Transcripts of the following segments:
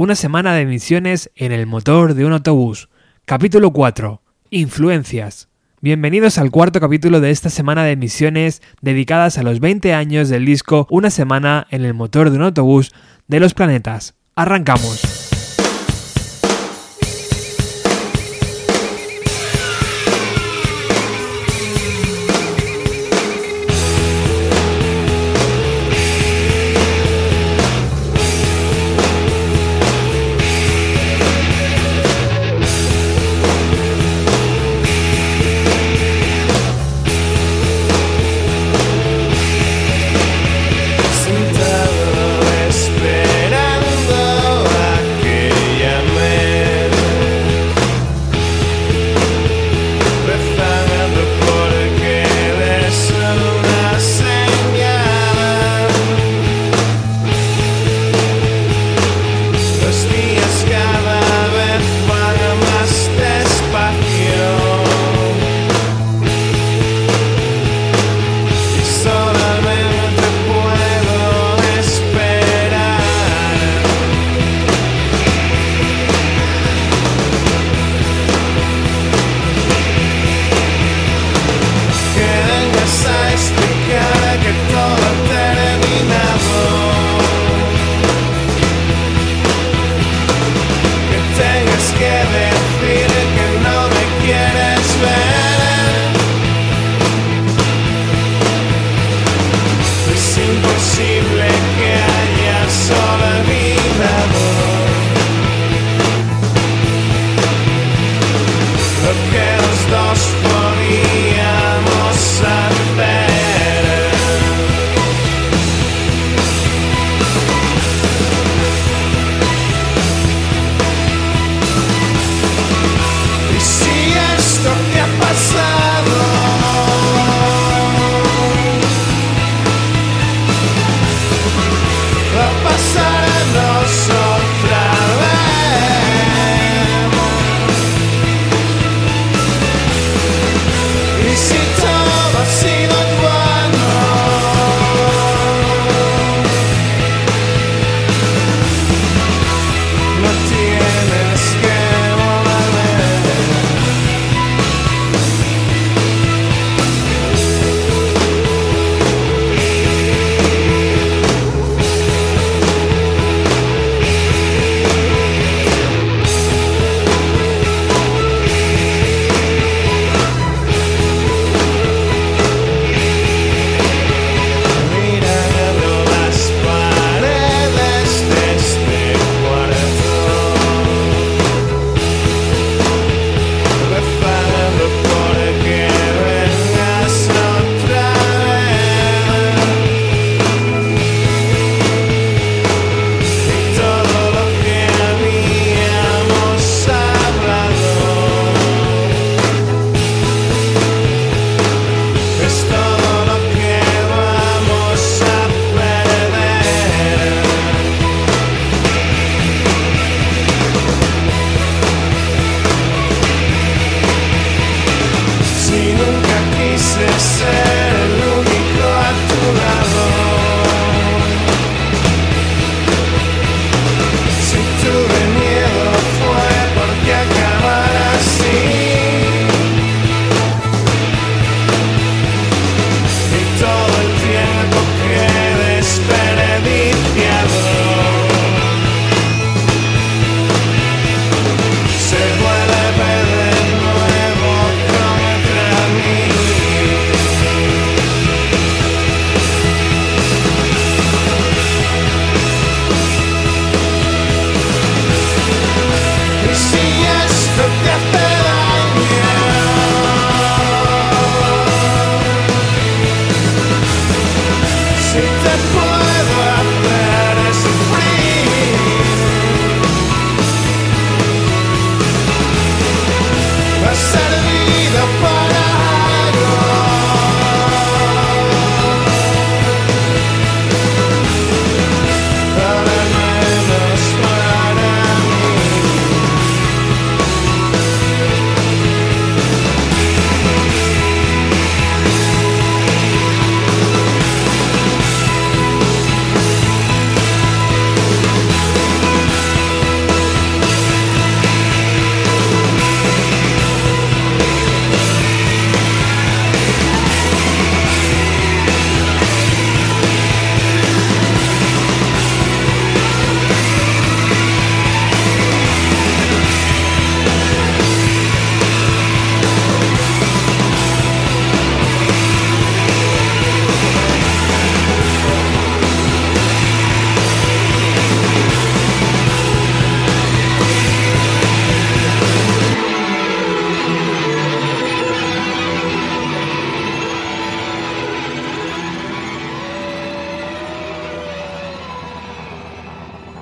una semana de misiones en el motor de un autobús. Capítulo 4. Influencias. Bienvenidos al cuarto capítulo de esta semana de misiones dedicadas a los 20 años del disco Una semana en el motor de un autobús de los planetas. Arrancamos.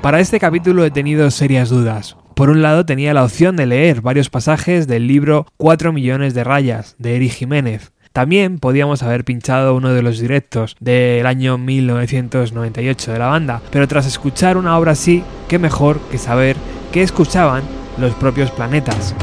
Para este capítulo he tenido serias dudas. Por un lado tenía la opción de leer varios pasajes del libro 4 millones de rayas de Eric Jiménez, también podíamos haber pinchado uno de los directos del año 1998 de la banda, pero tras escuchar una obra así, qué mejor que saber qué escuchaban los propios planetas.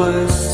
presse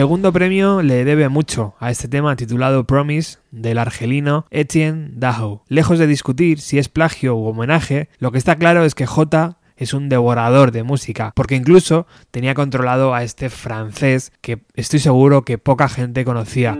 Segundo premio le debe mucho a este tema titulado Promise del argelino Etienne Daho. Lejos de discutir si es plagio u homenaje, lo que está claro es que J es un devorador de música, porque incluso tenía controlado a este francés que estoy seguro que poca gente conocía.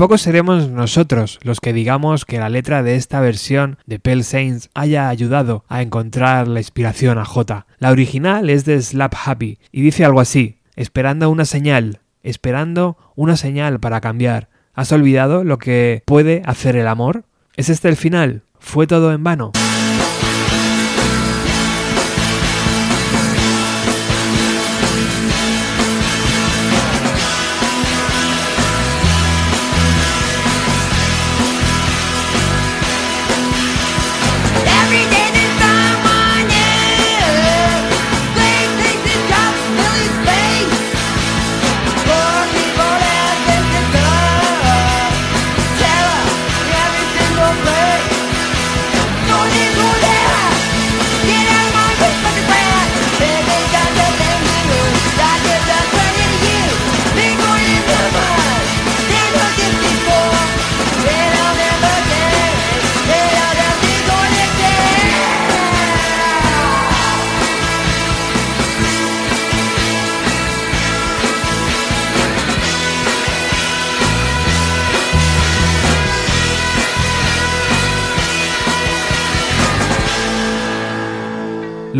Tampoco seremos nosotros los que digamos que la letra de esta versión de Pale Saints haya ayudado a encontrar la inspiración a J. La original es de Slap Happy y dice algo así, esperando una señal, esperando una señal para cambiar. ¿Has olvidado lo que puede hacer el amor? ¿Es este el final? ¿Fue todo en vano?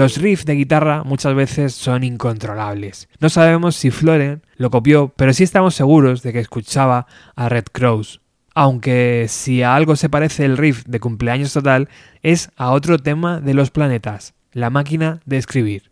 Los riffs de guitarra muchas veces son incontrolables. No sabemos si Floren lo copió, pero sí estamos seguros de que escuchaba a Red Crows. Aunque si a algo se parece el riff de cumpleaños total, es a otro tema de los planetas, la máquina de escribir.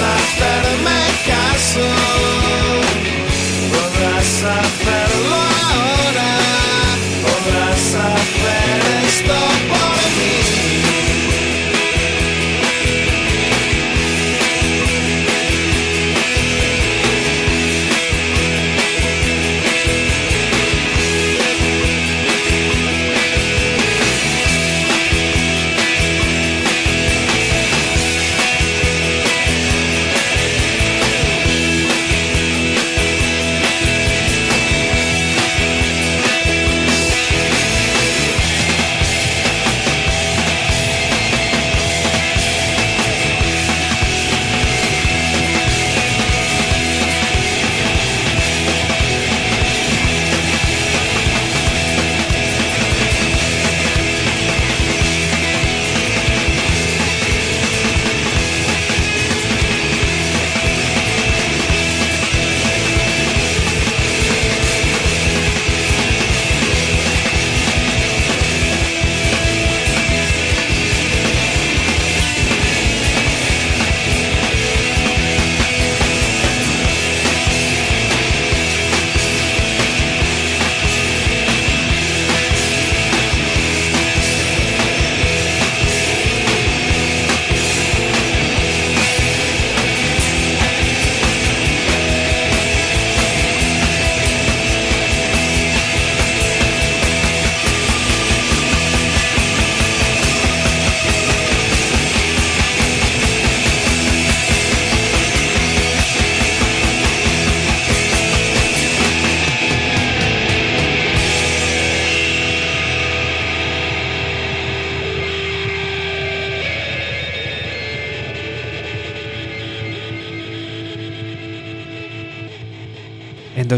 size better.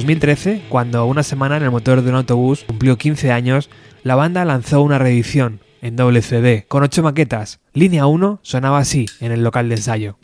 2013, cuando una semana en el motor de un autobús cumplió 15 años, la banda lanzó una reedición en doble CD con 8 maquetas. Línea 1 sonaba así en el local de ensayo.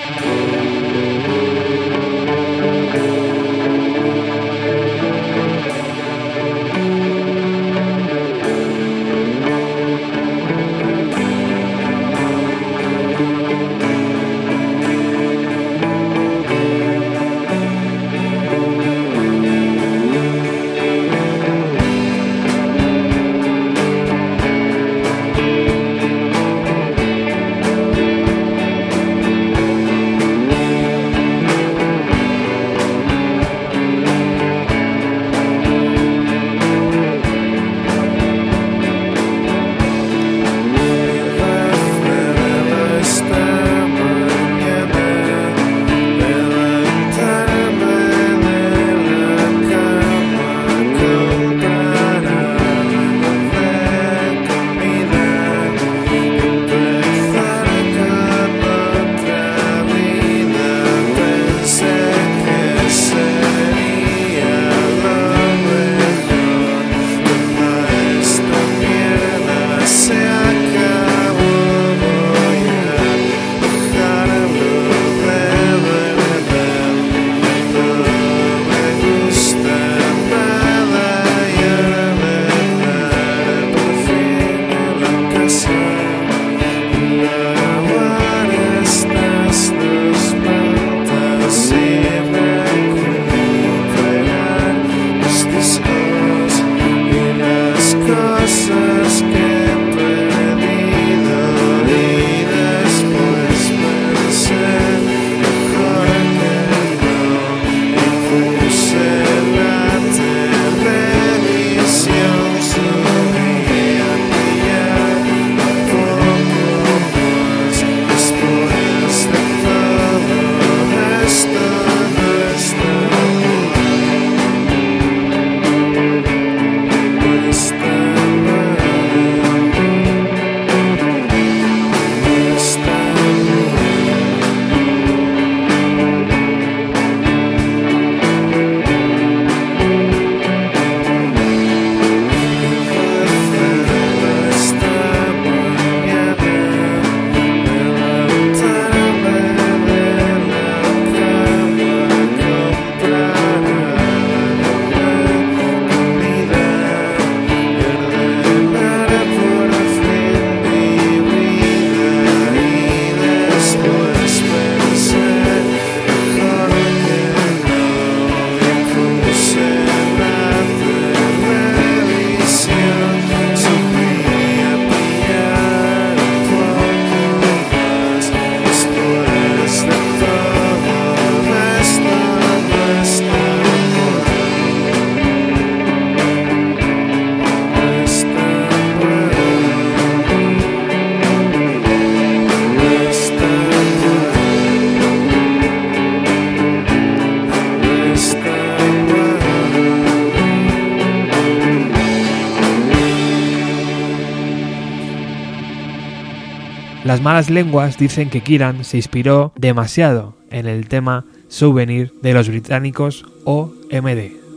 Las malas lenguas dicen que Kiran se inspiró demasiado en el tema Souvenir de los británicos OMD.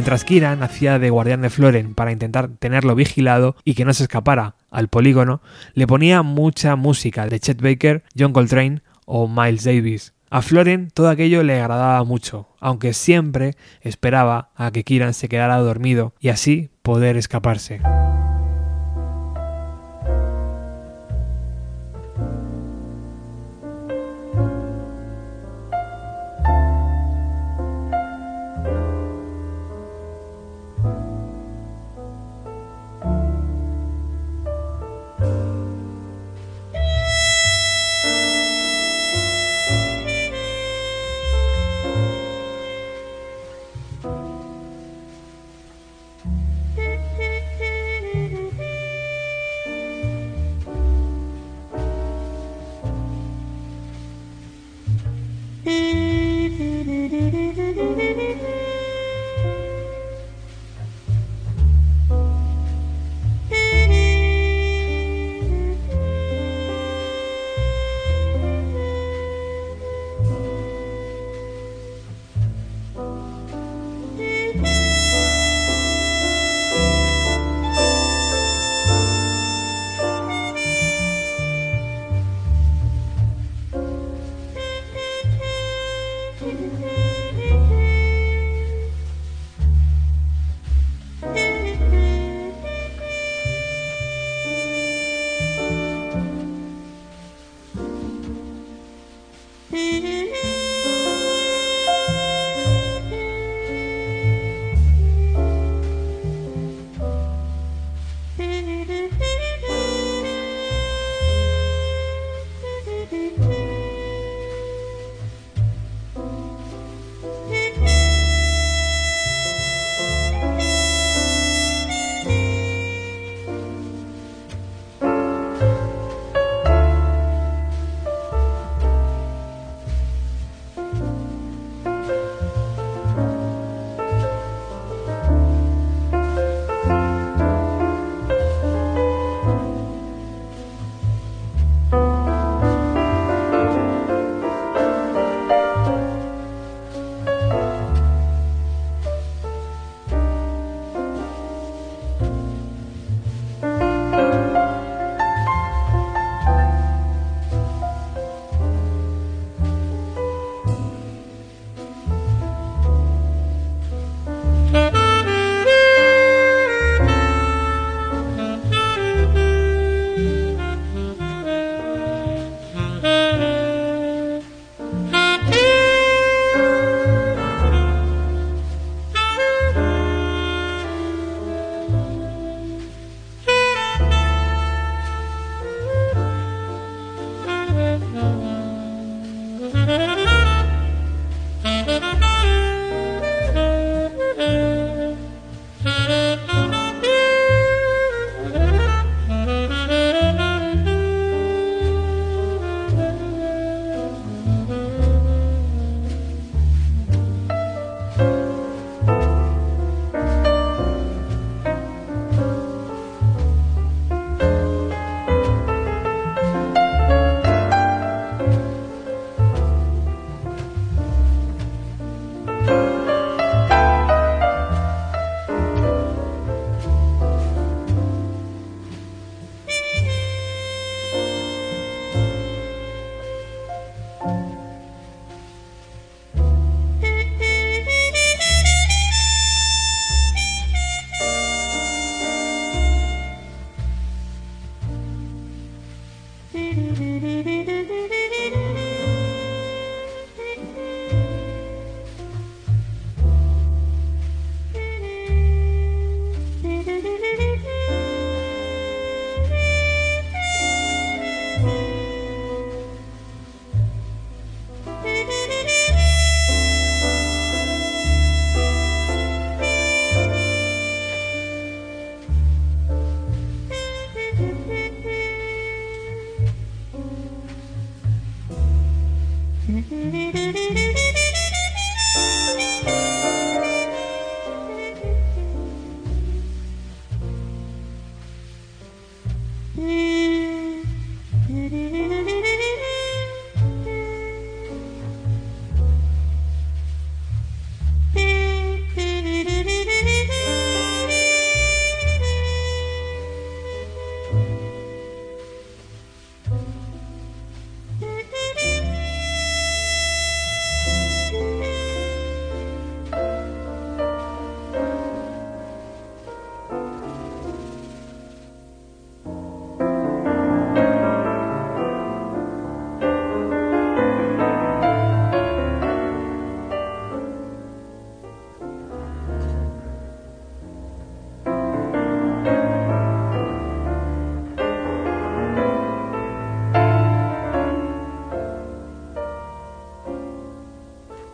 Mientras Kiran hacía de guardián de Floren para intentar tenerlo vigilado y que no se escapara al polígono, le ponía mucha música de Chet Baker, John Coltrane o Miles Davis. A Floren todo aquello le agradaba mucho, aunque siempre esperaba a que Kiran se quedara dormido y así poder escaparse.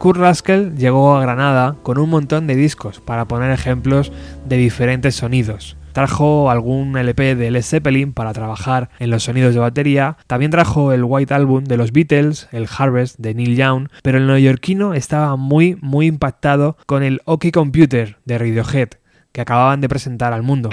Kurt Ruskell llegó a Granada con un montón de discos para poner ejemplos de diferentes sonidos. Trajo algún LP de Led Zeppelin para trabajar en los sonidos de batería, también trajo el White Album de los Beatles, el Harvest de Neil Young, pero el neoyorquino estaba muy muy impactado con el OK Computer de Radiohead, que acababan de presentar al mundo.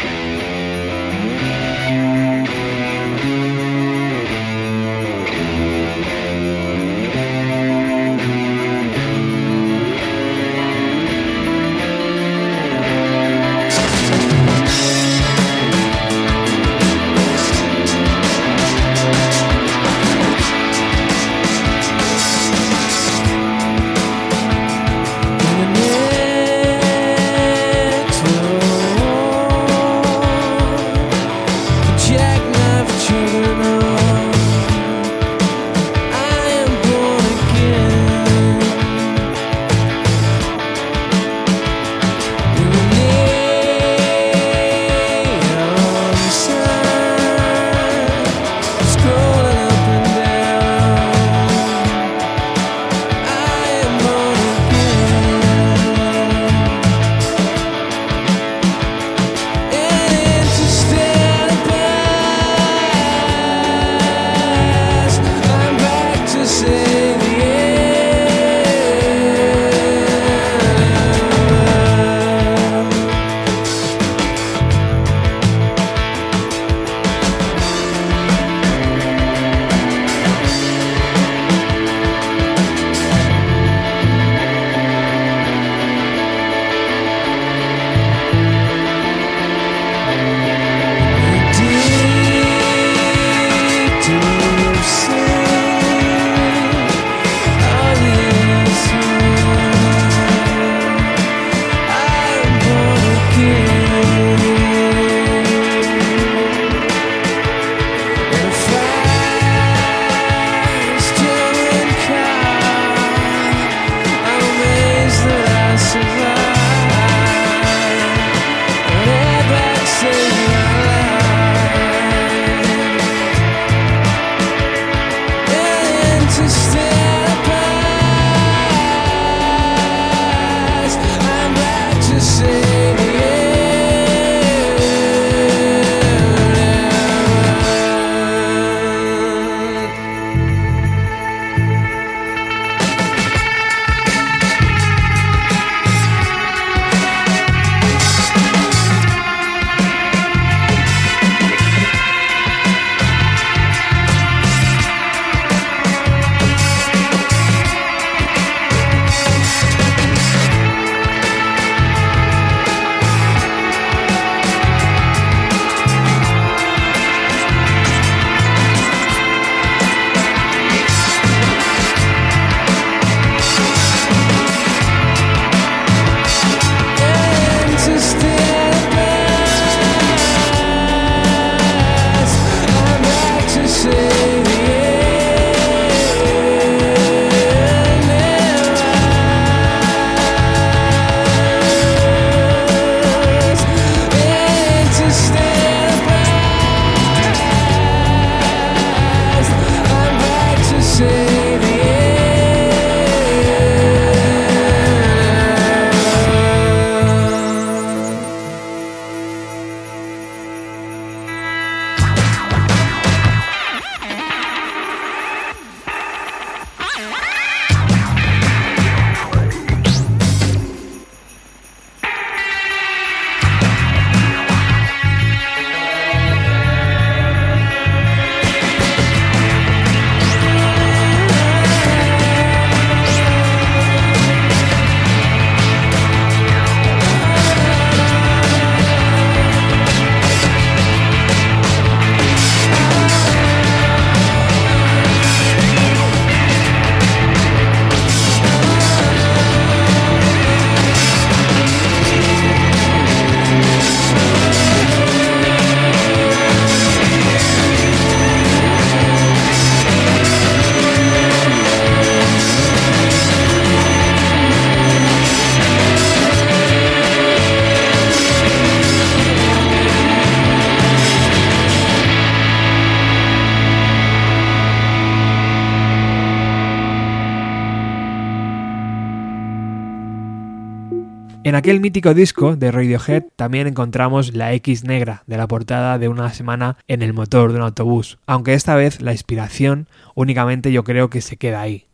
Aquel mítico disco de Radiohead también encontramos la X negra de la portada de una semana en el motor de un autobús, aunque esta vez la inspiración únicamente yo creo que se queda ahí.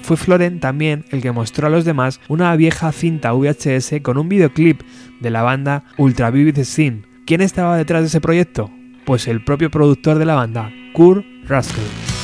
Fue Floren también el que mostró a los demás una vieja cinta VHS con un videoclip de la banda Ultra Vivid Scene. ¿Quién estaba detrás de ese proyecto? Pues el propio productor de la banda, Kurt Russell.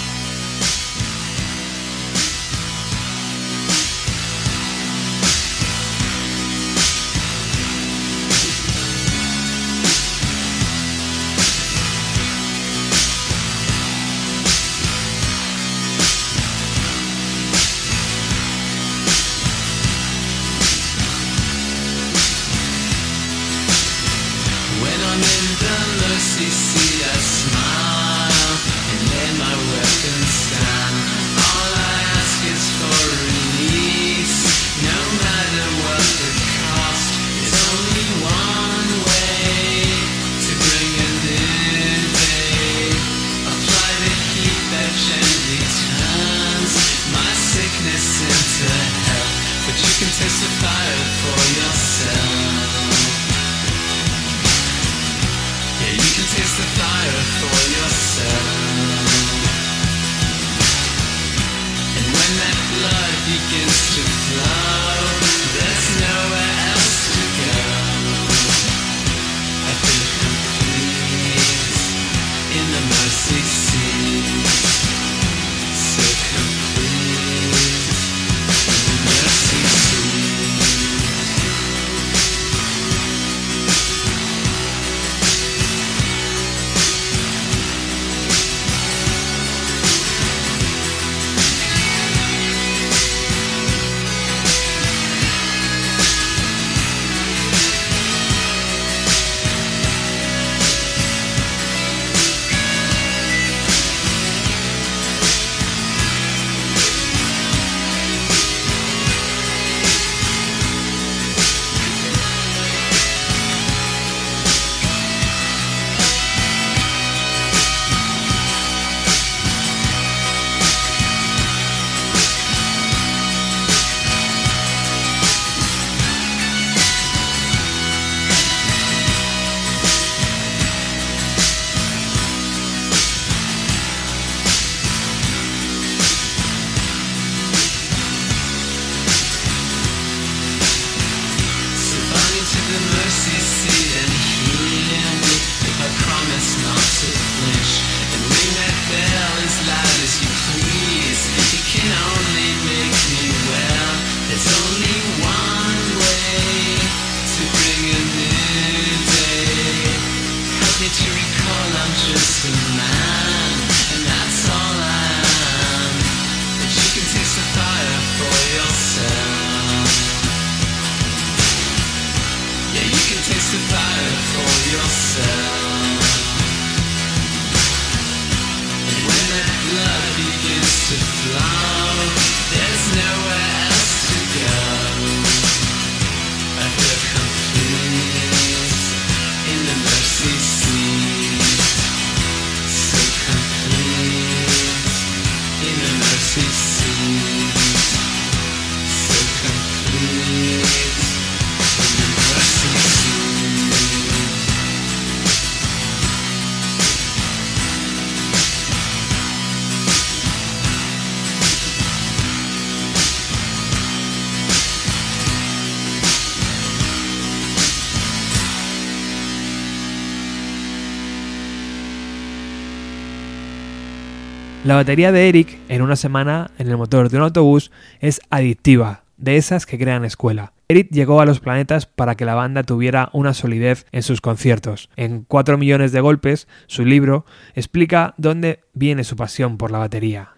La batería de Eric en una semana en el motor de un autobús es adictiva, de esas que crean escuela. Eric llegó a los planetas para que la banda tuviera una solidez en sus conciertos. En 4 millones de golpes, su libro explica dónde viene su pasión por la batería.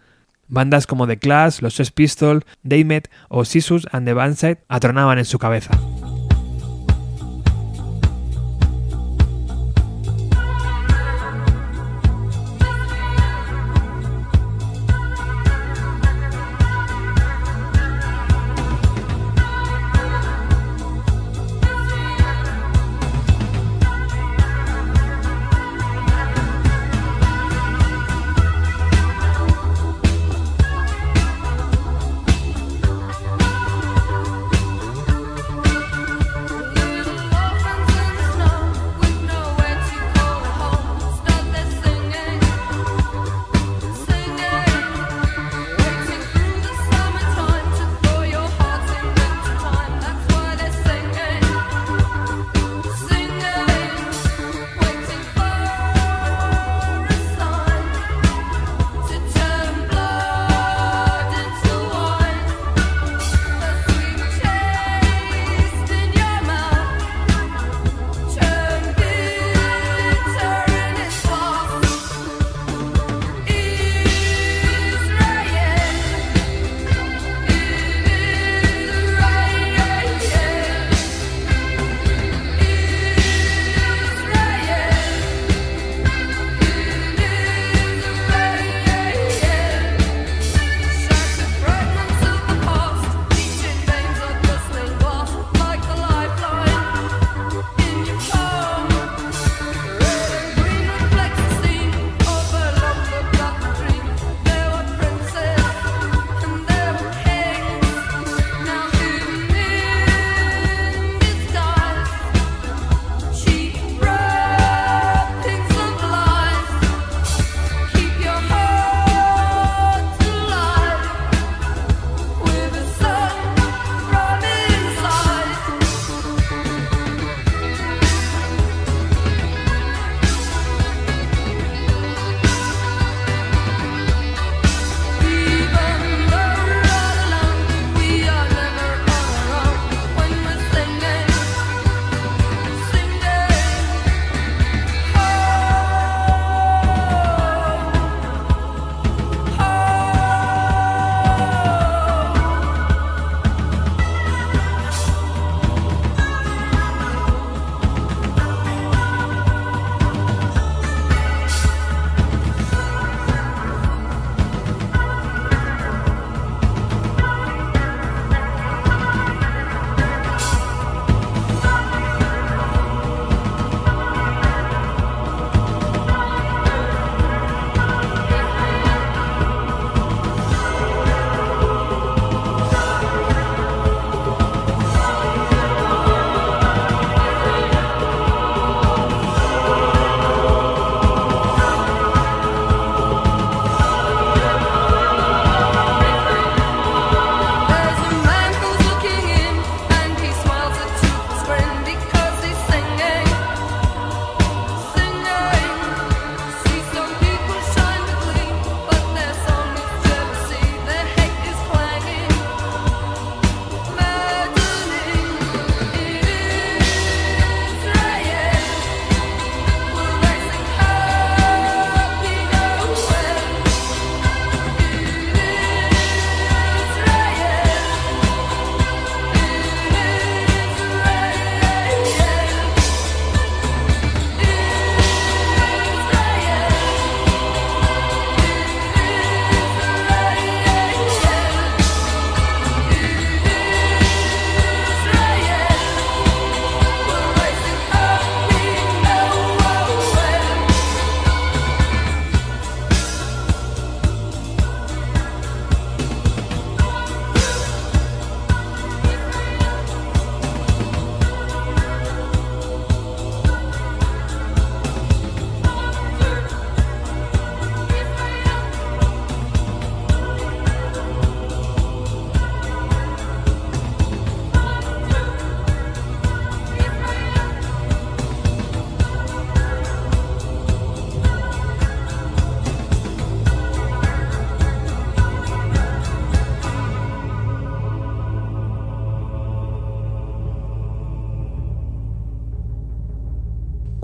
Bandas como The Clash, los Sex Pistols, Daymet o Sisus and the Bandside atronaban en su cabeza.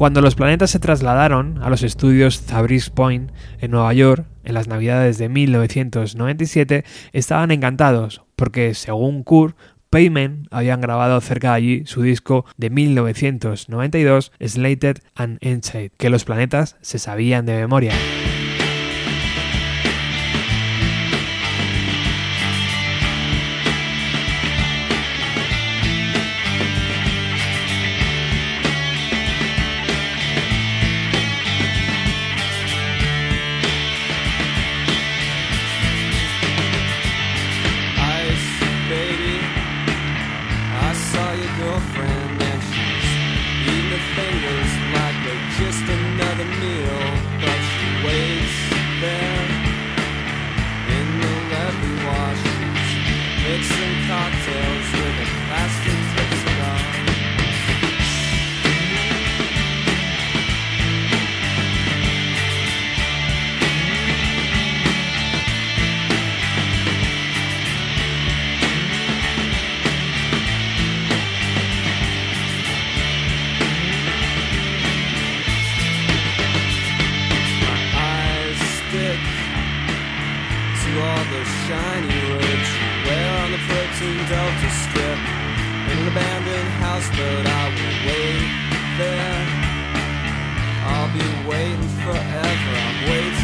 Cuando los planetas se trasladaron a los estudios Zabriskie Point en Nueva York, en las navidades de 1997, estaban encantados, porque según Kurt, Payment habían grabado cerca de allí su disco de 1992, Slated and Inside, que los planetas se sabían de memoria. All the shiny words you wear on the 14 Delta Strip. In an abandoned house, but I will wait there. I'll be waiting forever. I'm waiting.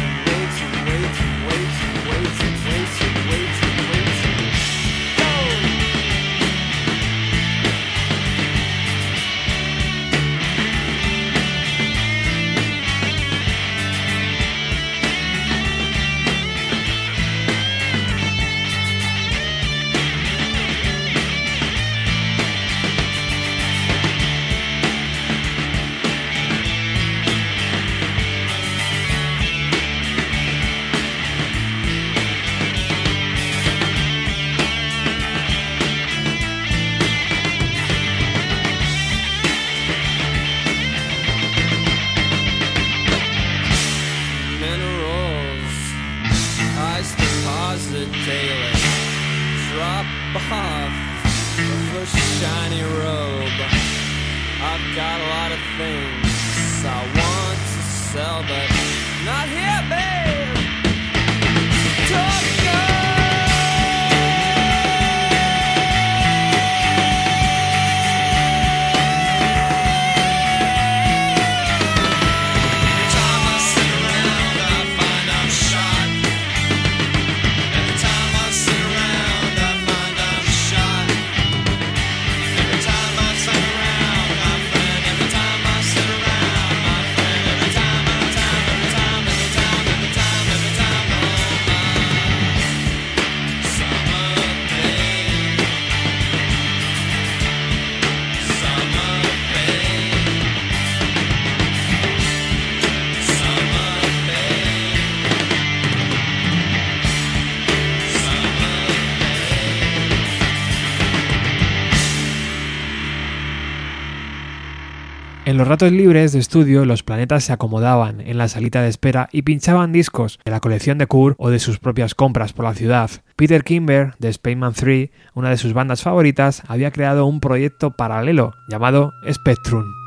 Ratos libres de estudio, los planetas se acomodaban en la salita de espera y pinchaban discos de la colección de Kurt o de sus propias compras por la ciudad. Peter Kimber, de Spaceman 3, una de sus bandas favoritas, había creado un proyecto paralelo llamado Spectrum.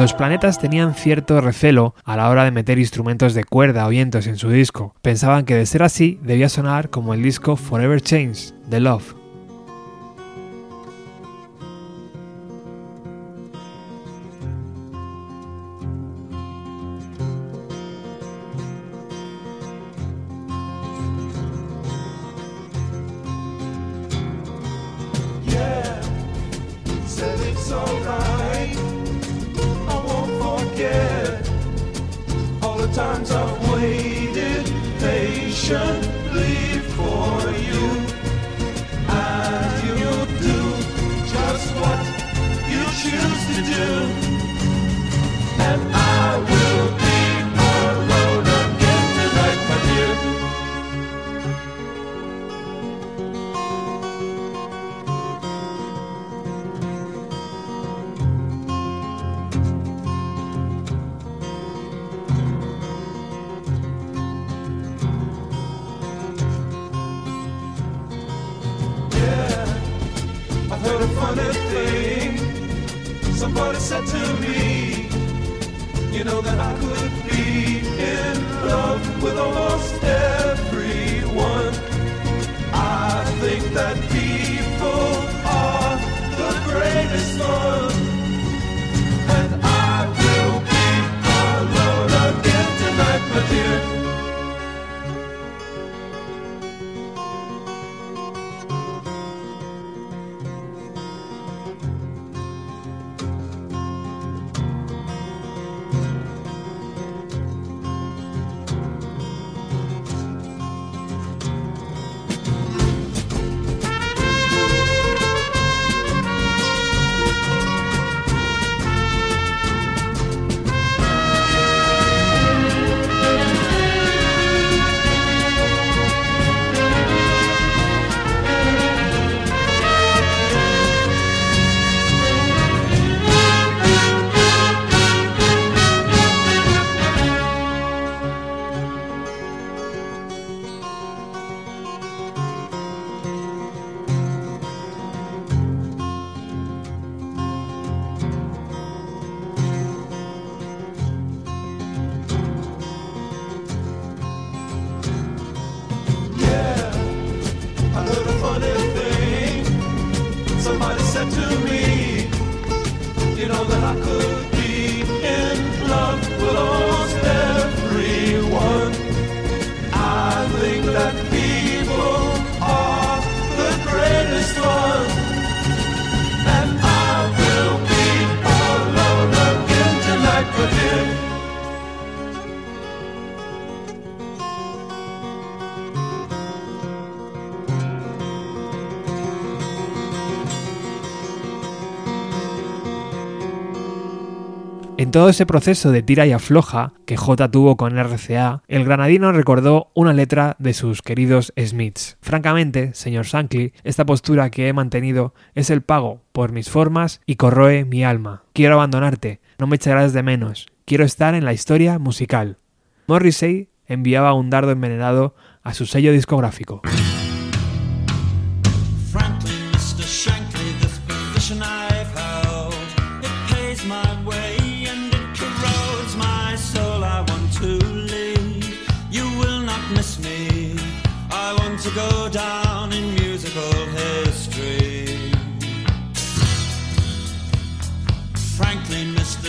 Los planetas tenían cierto recelo a la hora de meter instrumentos de cuerda o vientos en su disco. Pensaban que de ser así debía sonar como el disco Forever Change de Love. times I've waited patient En todo ese proceso de tira y afloja que J tuvo con RCA, el granadino recordó una letra de sus queridos Smiths. Francamente, señor Shankly, esta postura que he mantenido es el pago por mis formas y corroe mi alma. Quiero abandonarte, no me echarás de menos, quiero estar en la historia musical. Morrissey enviaba un dardo envenenado a su sello discográfico.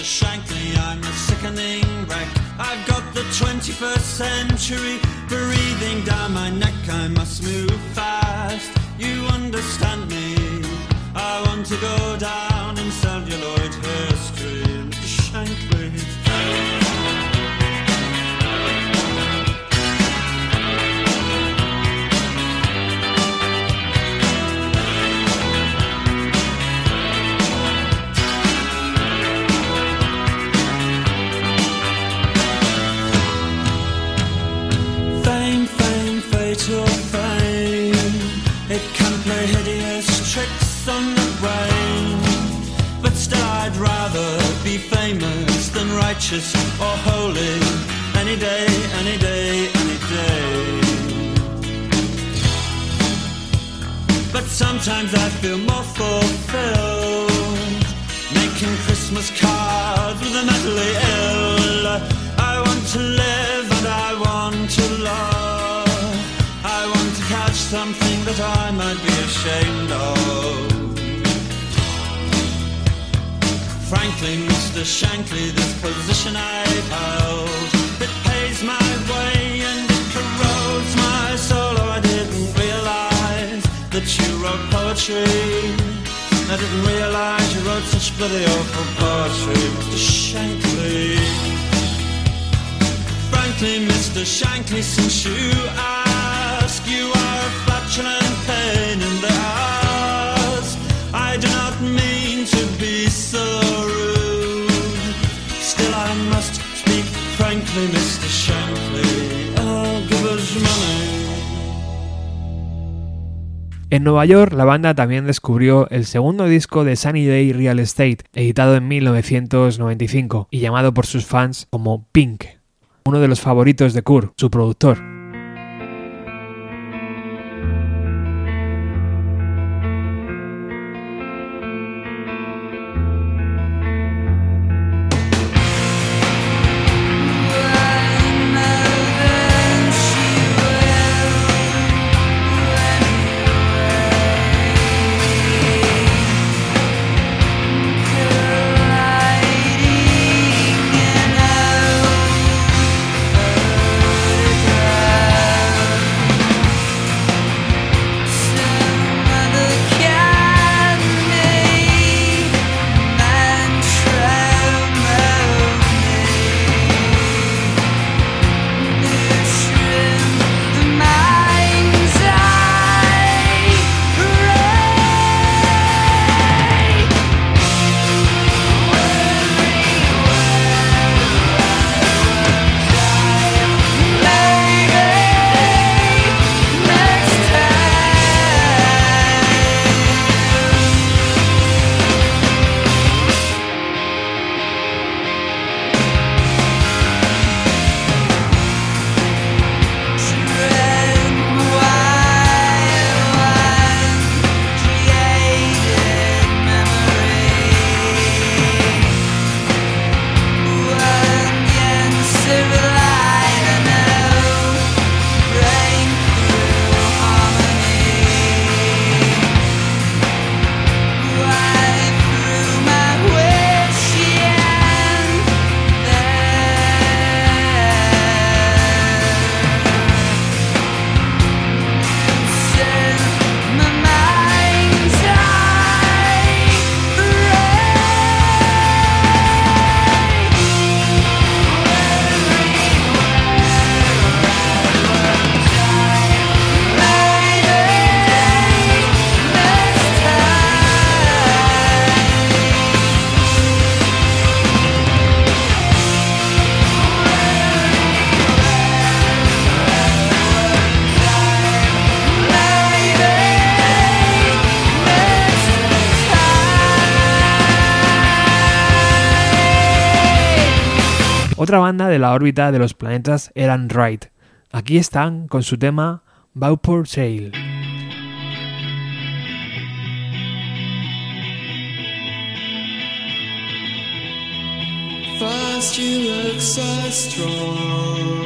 Shankly, I'm a sickening wreck. I've got the 21st century breathing down my neck. I must move fast. You understand me? I want to go down in celluloid history. Righteous or holy any day, any day, any day. But sometimes I feel more fulfilled making Christmas cards with a mentally ill. I want to live and I want to love. I want to catch something that I might be ashamed of. Frankly, Mr. Shankly, this position I've held, it pays my way and it corrodes my soul. Oh, I didn't realize that you wrote poetry. I didn't realize you wrote such bloody awful poetry, Mr. Shankly. Frankly, Mr. Shankly, since you ask, you are a flatulent pain En Nueva York, la banda también descubrió el segundo disco de Sunny Day Real Estate, editado en 1995 y llamado por sus fans como Pink, uno de los favoritos de Kurt, su productor. Órbita de los planetas eran Wright. Aquí están con su tema Bauport Sail. First you look so strong,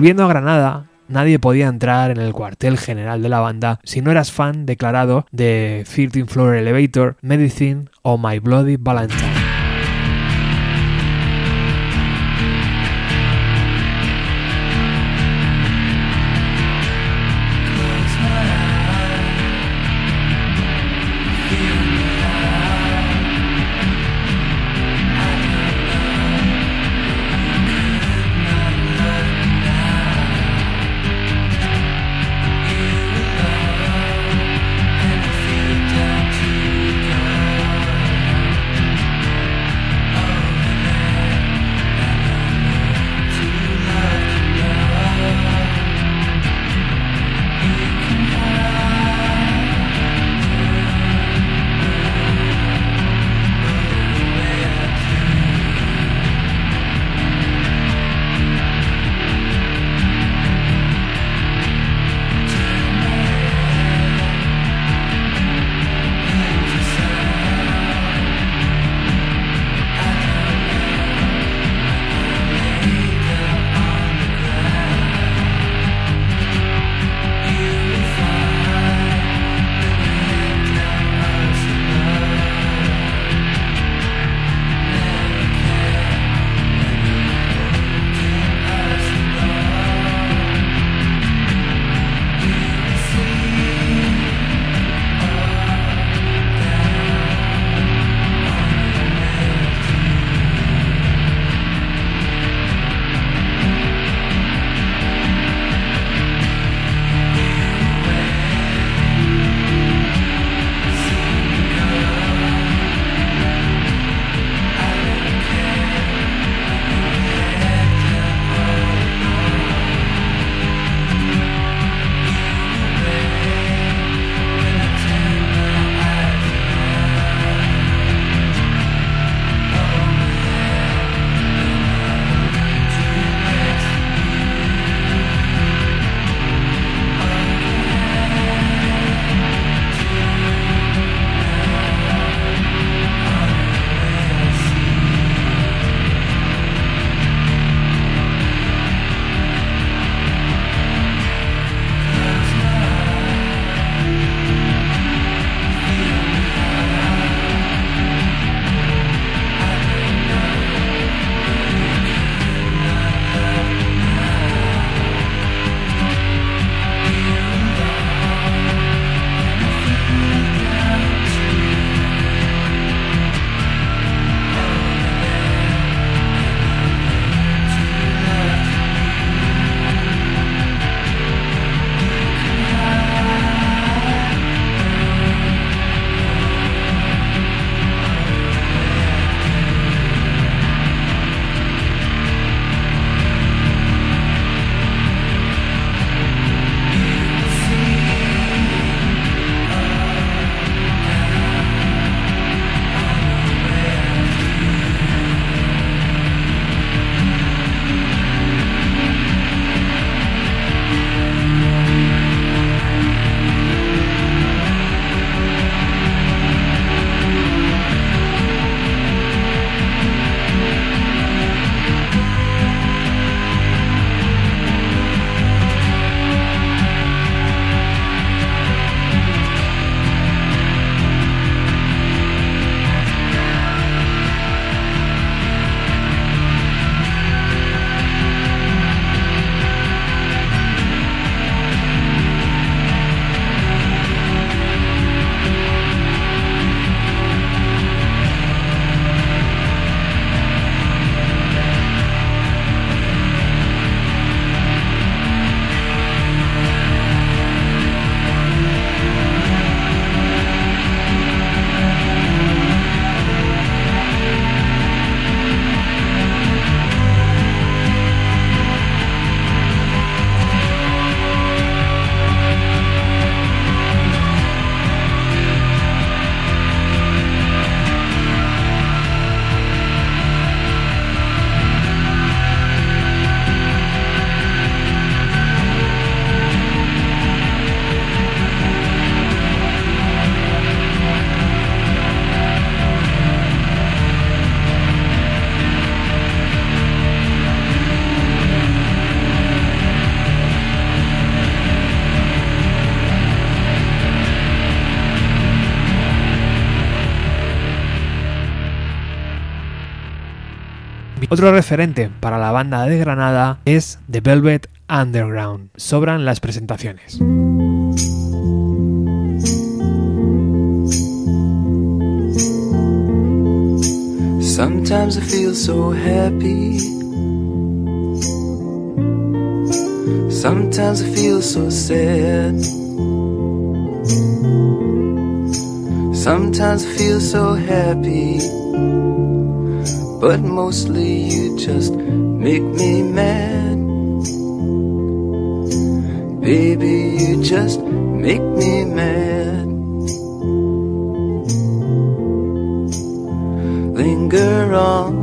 Volviendo a Granada, nadie podía entrar en el cuartel general de la banda si no eras fan declarado de 13 Floor Elevator, Medicine o My Bloody Valentine. Otro referente para la banda de Granada es The Velvet Underground. Sobran las presentaciones. Sometimes I feel so happy. Sometimes I feel so sad. Sometimes I feel so happy. But mostly you just make me mad. Baby, you just make me mad. Linger on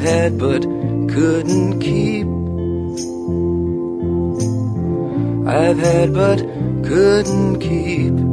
had but couldn't keep. I've had but couldn't keep.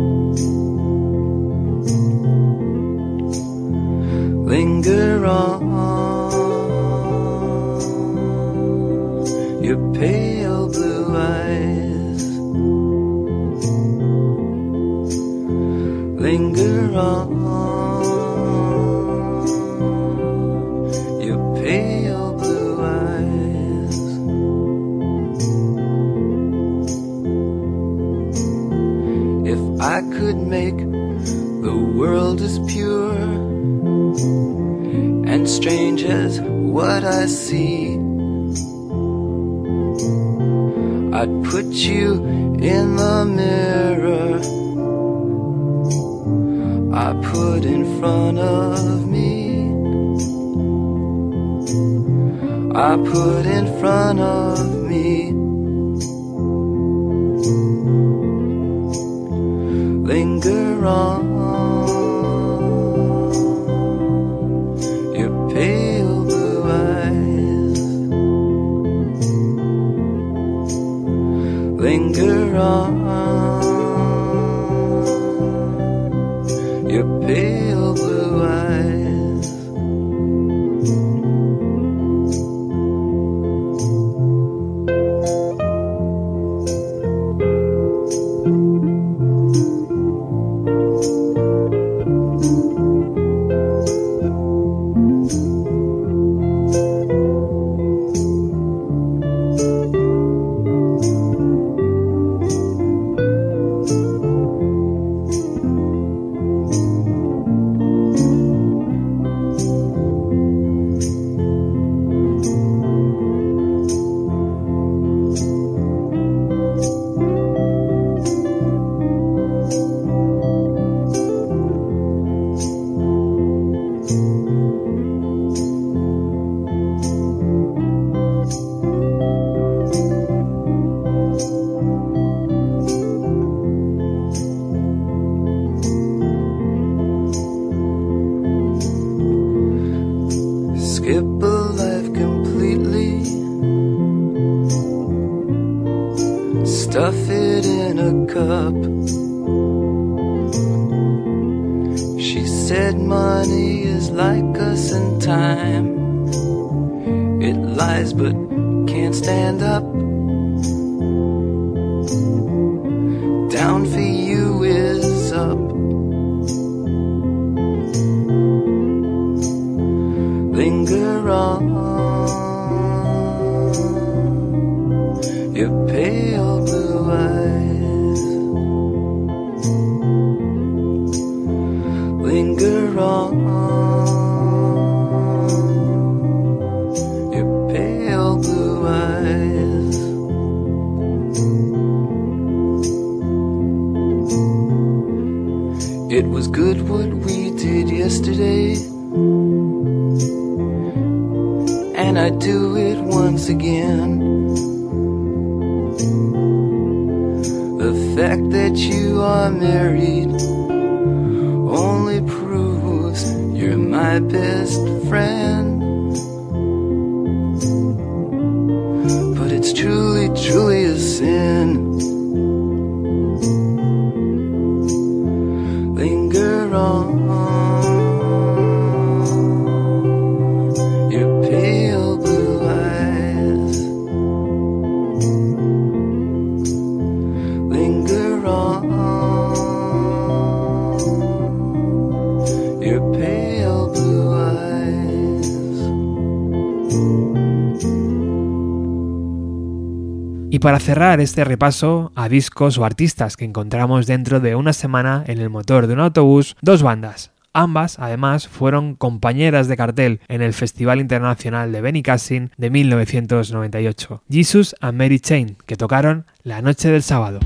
As what I see. I'd put you in the mirror I put in front of me. I put in Was good what para cerrar este repaso a discos o artistas que encontramos dentro de una semana en el motor de un autobús, dos bandas. Ambas, además, fueron compañeras de cartel en el Festival Internacional de Benicassin de 1998, Jesus and Mary Chain, que tocaron la noche del sábado.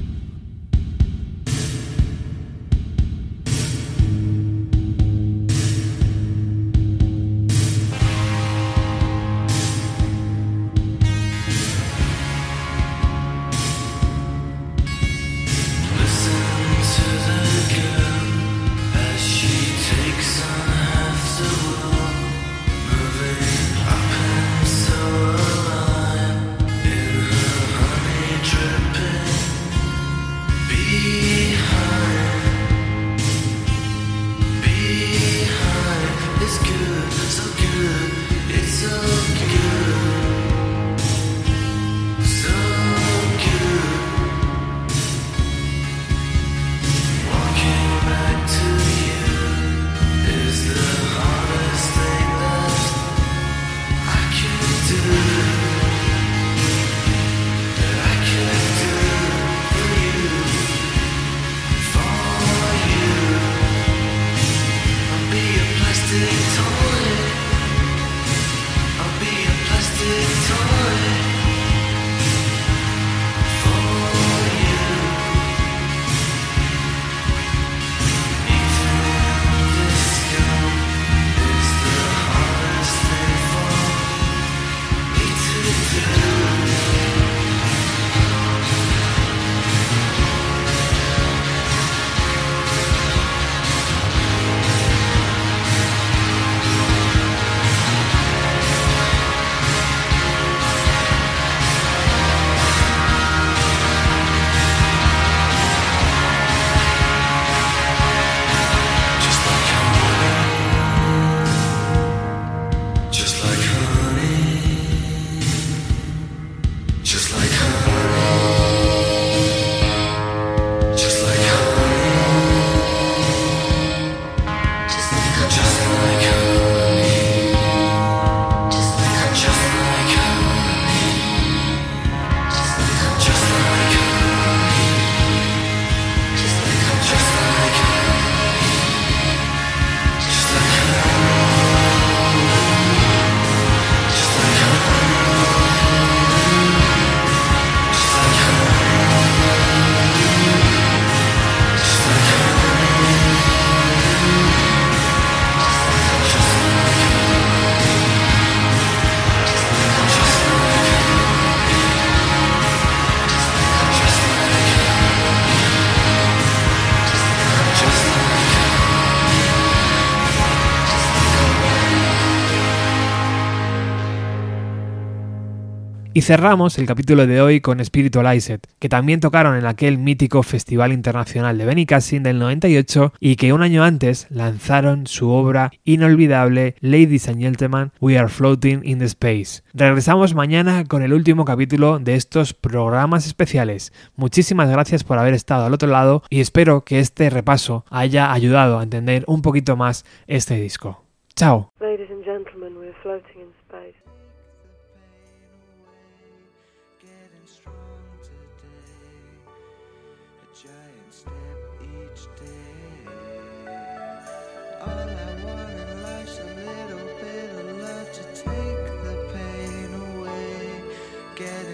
Y cerramos el capítulo de hoy con Spiritualized, que también tocaron en aquel mítico Festival Internacional de Benicassin del 98 y que un año antes lanzaron su obra inolvidable Ladies and Gentlemen, We Are Floating in the Space. Regresamos mañana con el último capítulo de estos programas especiales. Muchísimas gracias por haber estado al otro lado y espero que este repaso haya ayudado a entender un poquito más este disco. Chao.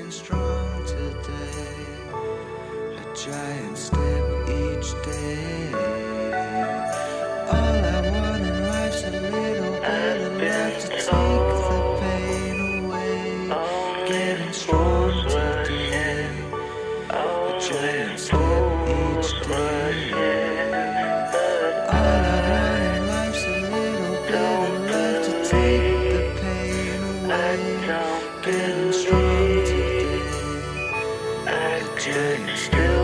Strong today, a giant stood still.